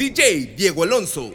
DJ Diego Alonso.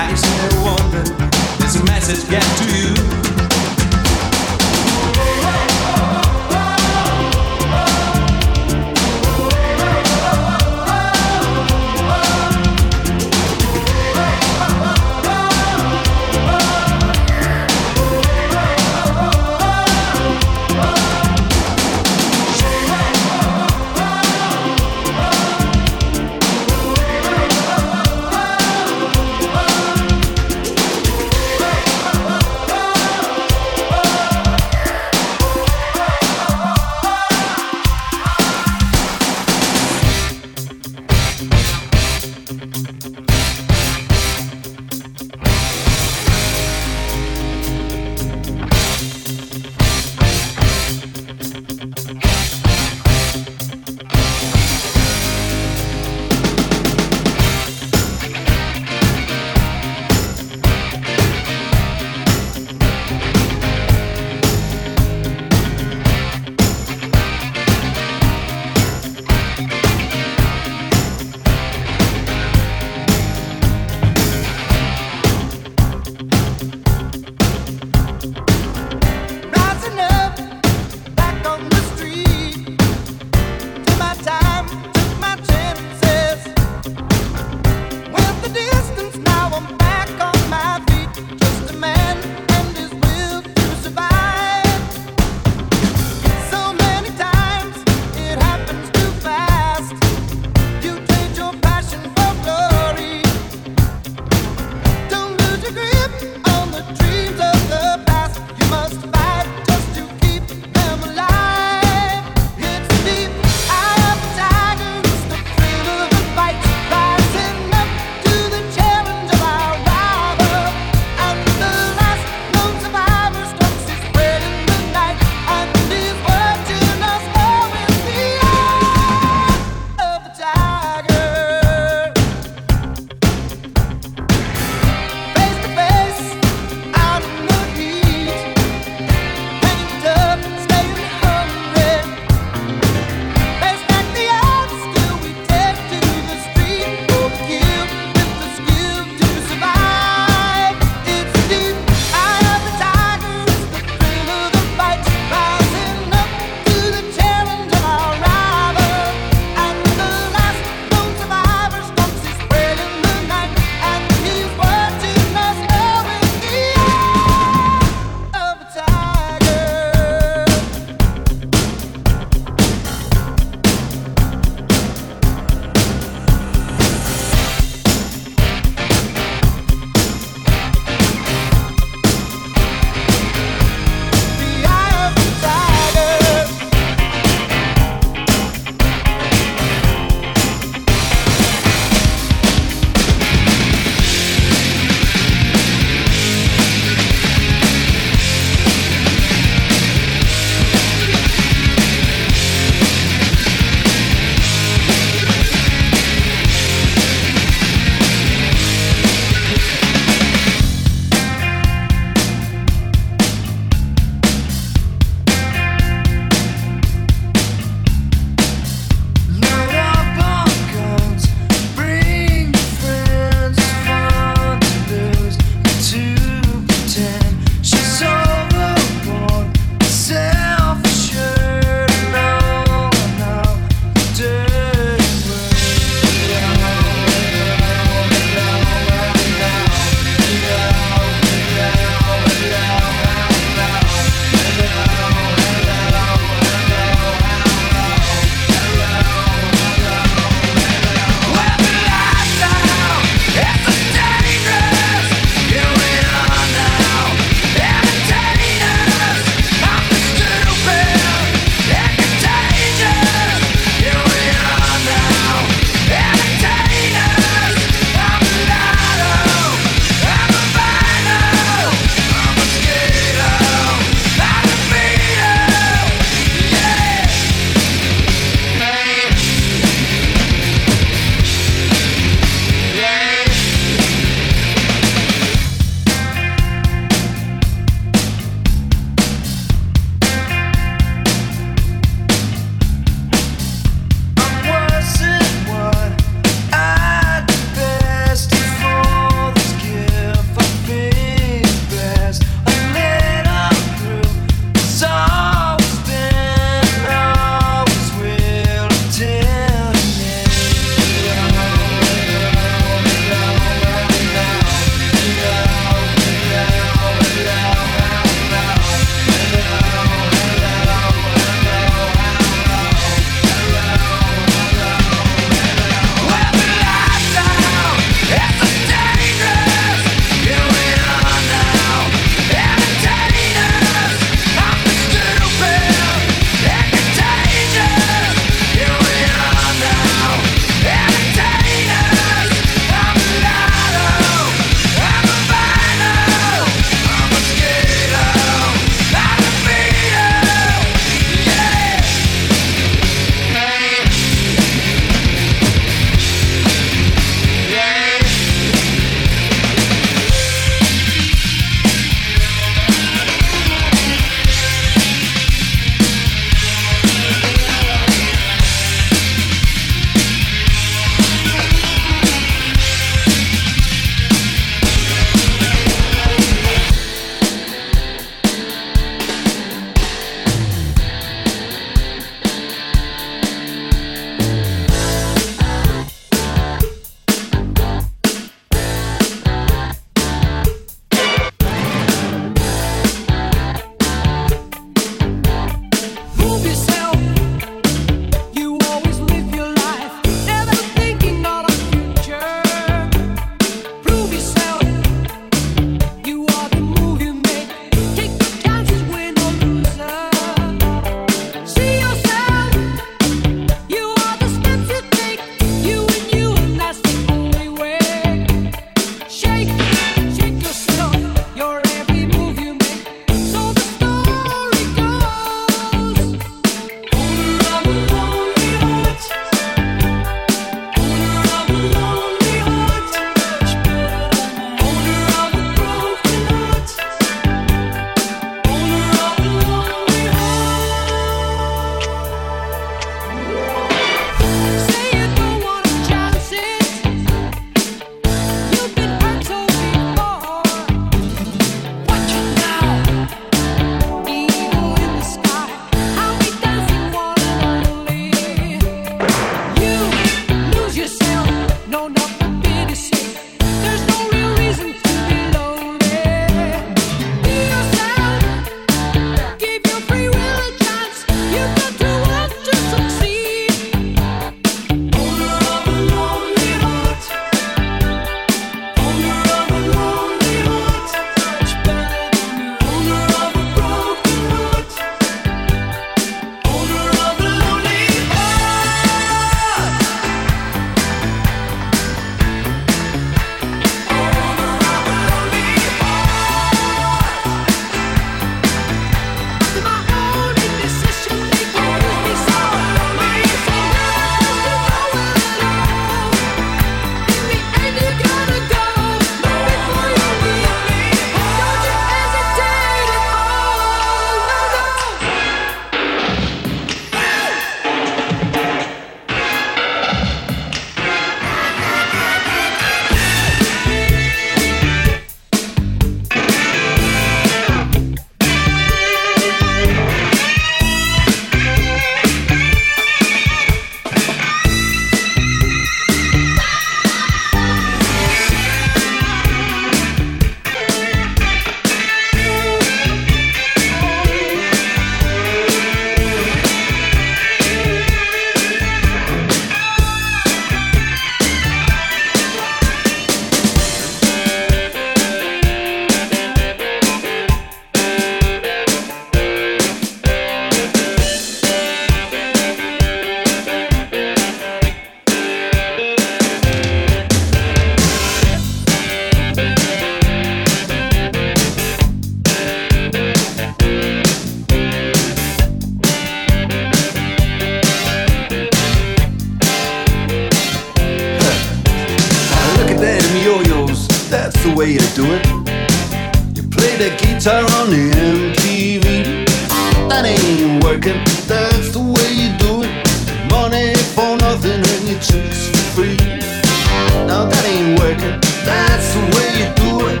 that's the way you do it.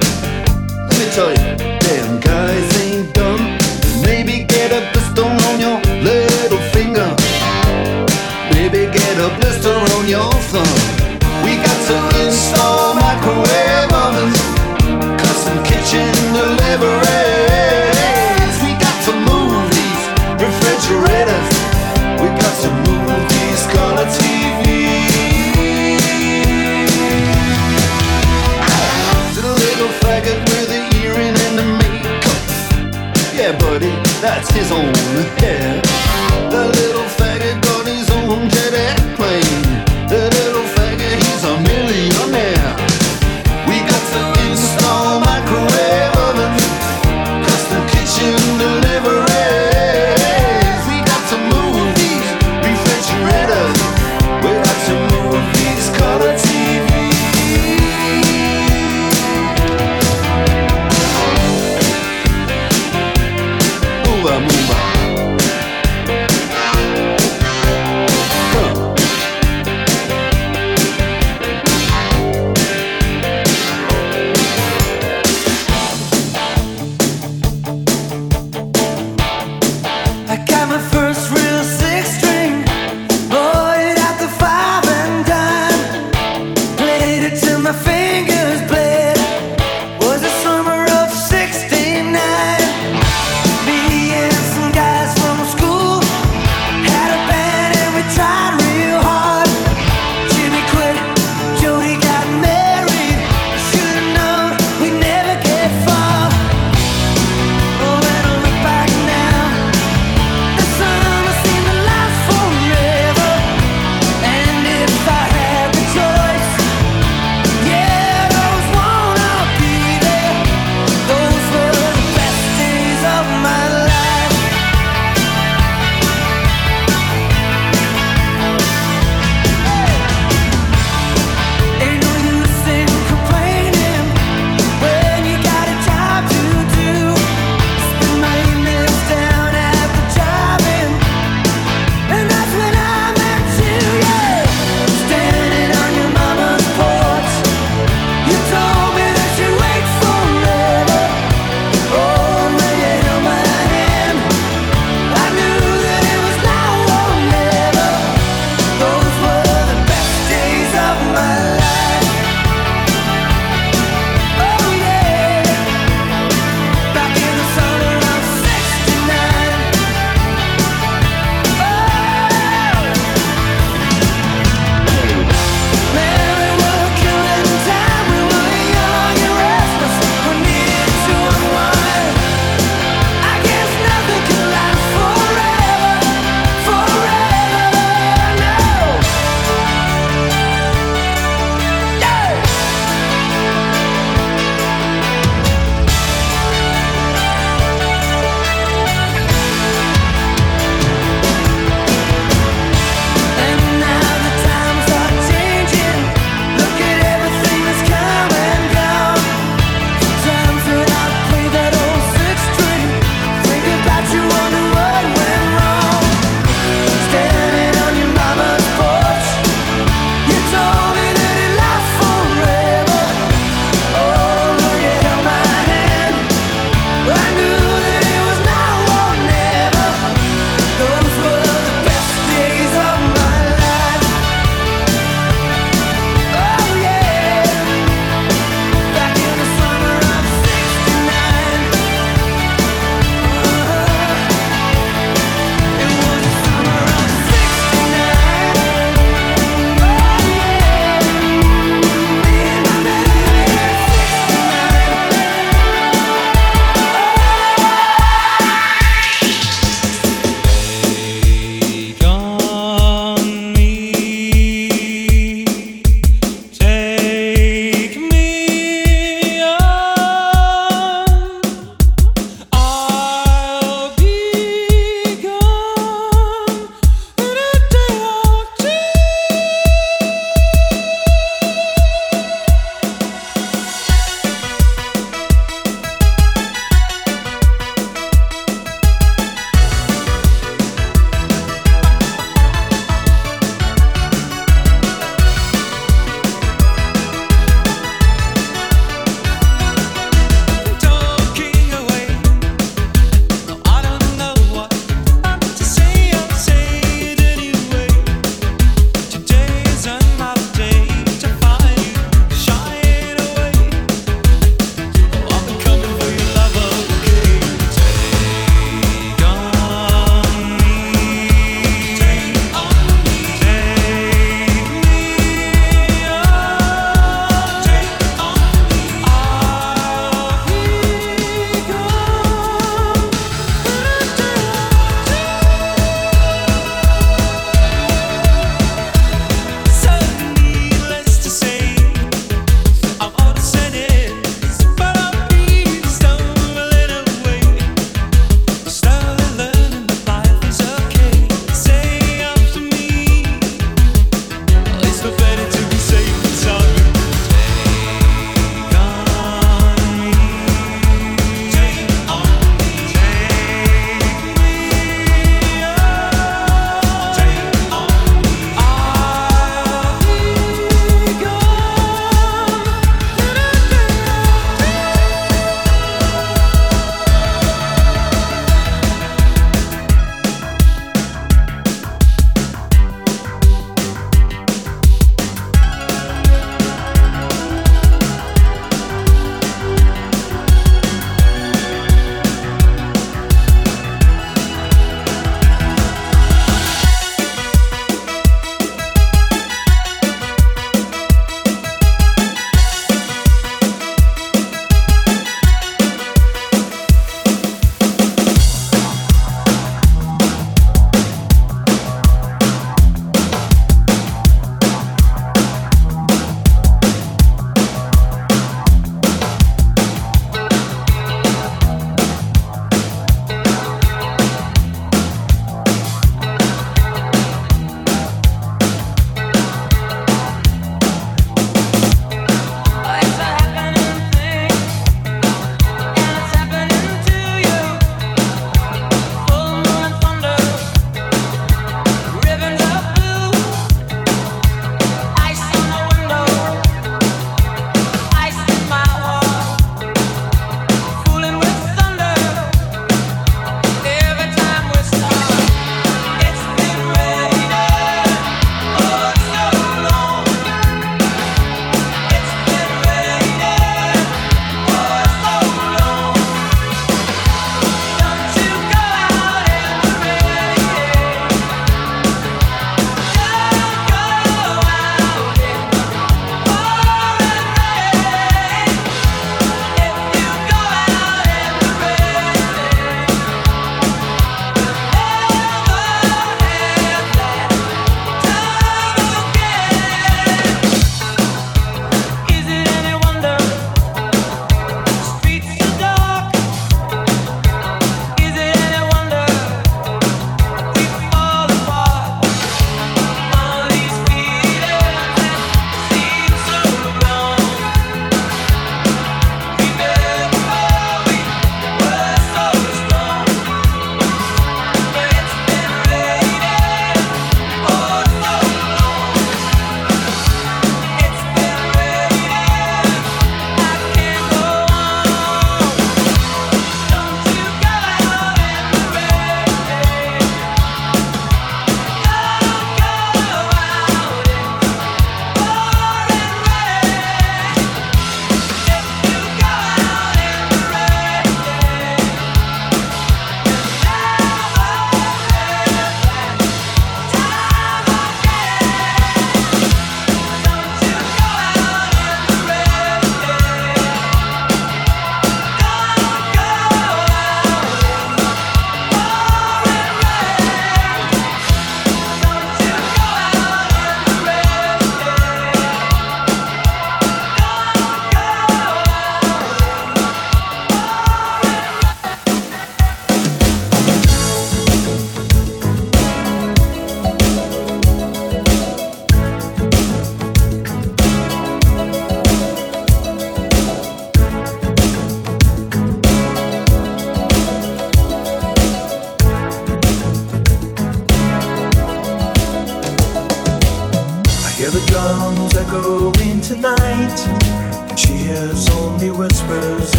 Let me tell you.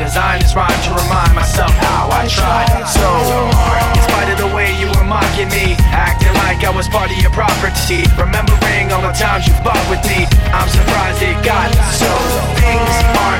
designed this rhyme to remind myself how I tried so hard. In spite of the way you were mocking me, acting like I was part of your property. Remembering all the times you fought with me, I'm surprised it got so. Things aren't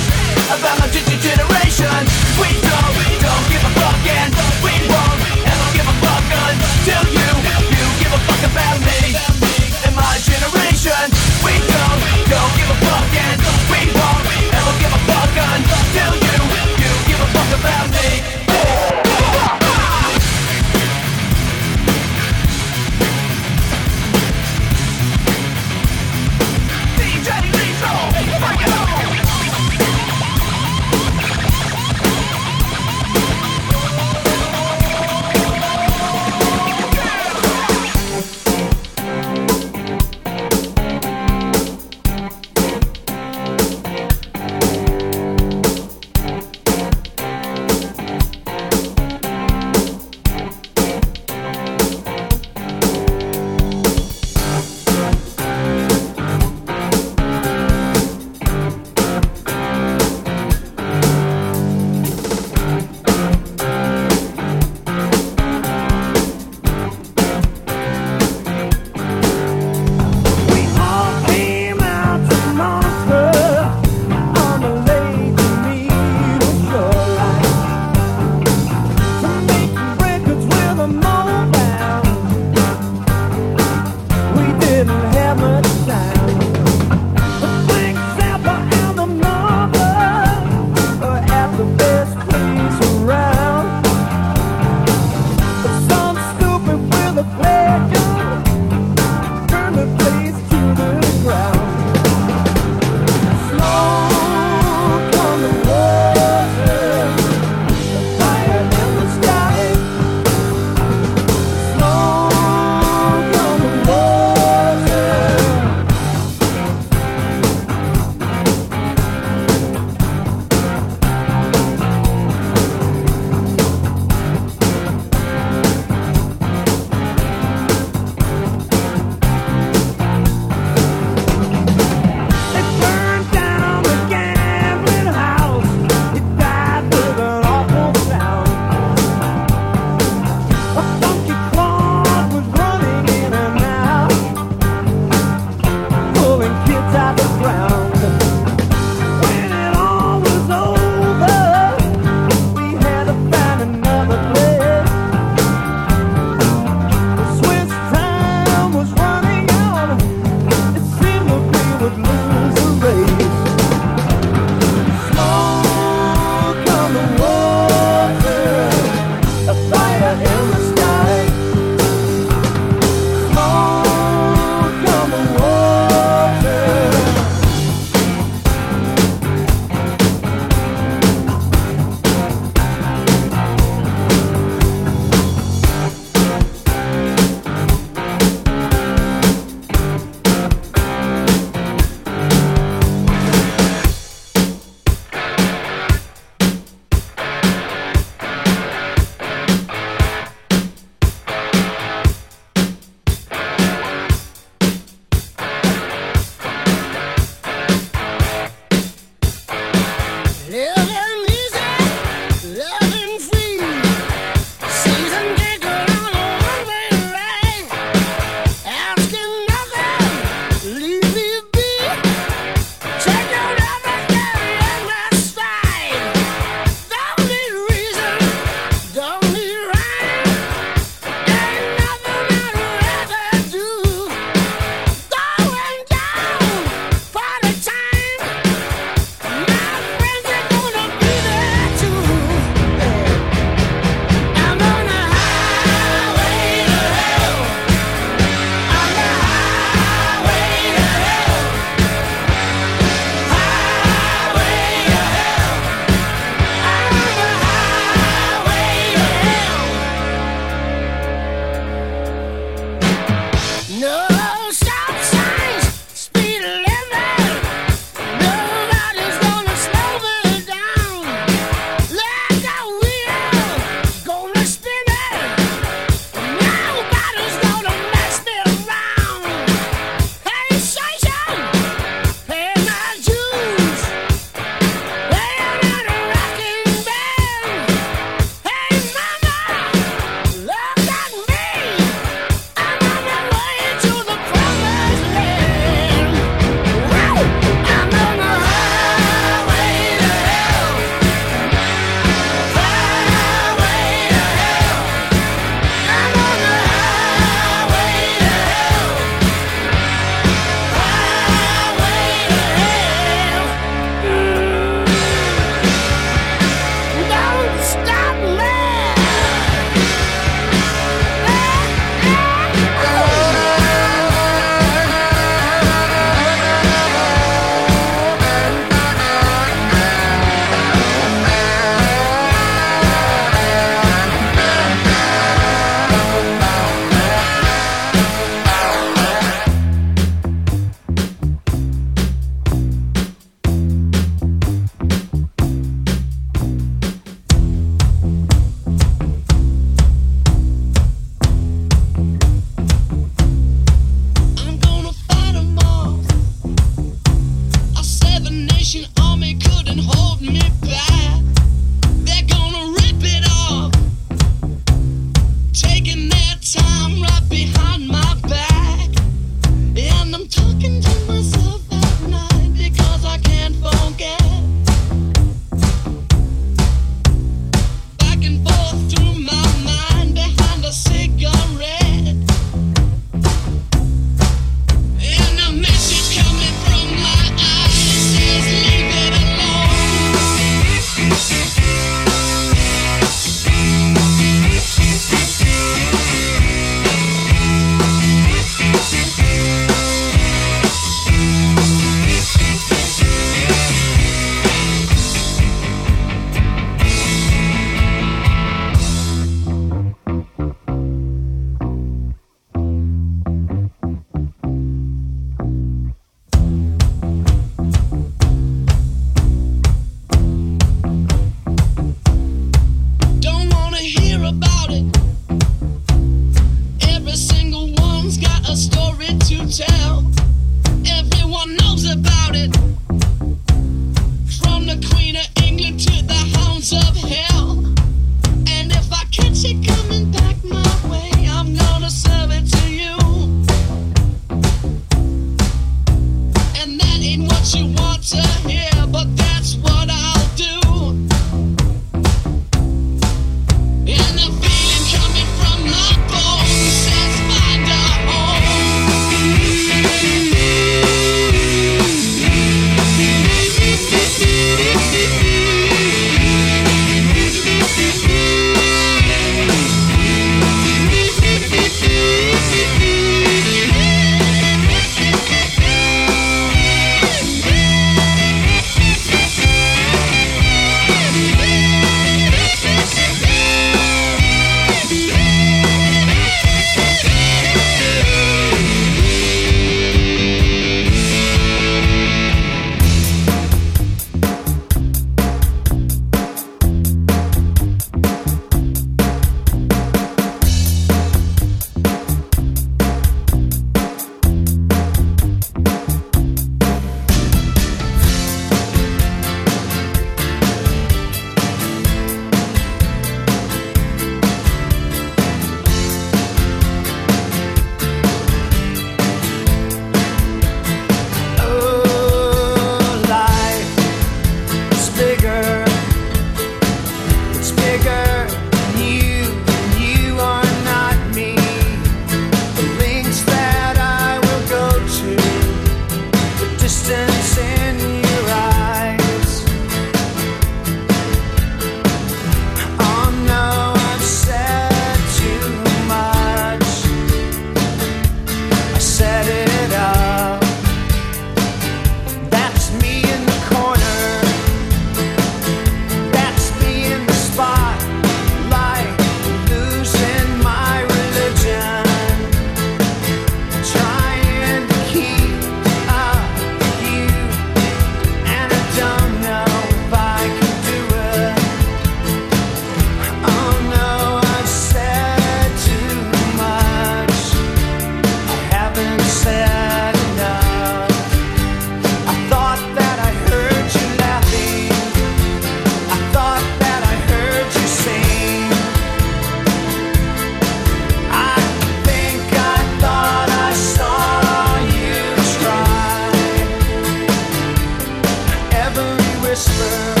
whisper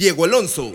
Diego Alonso.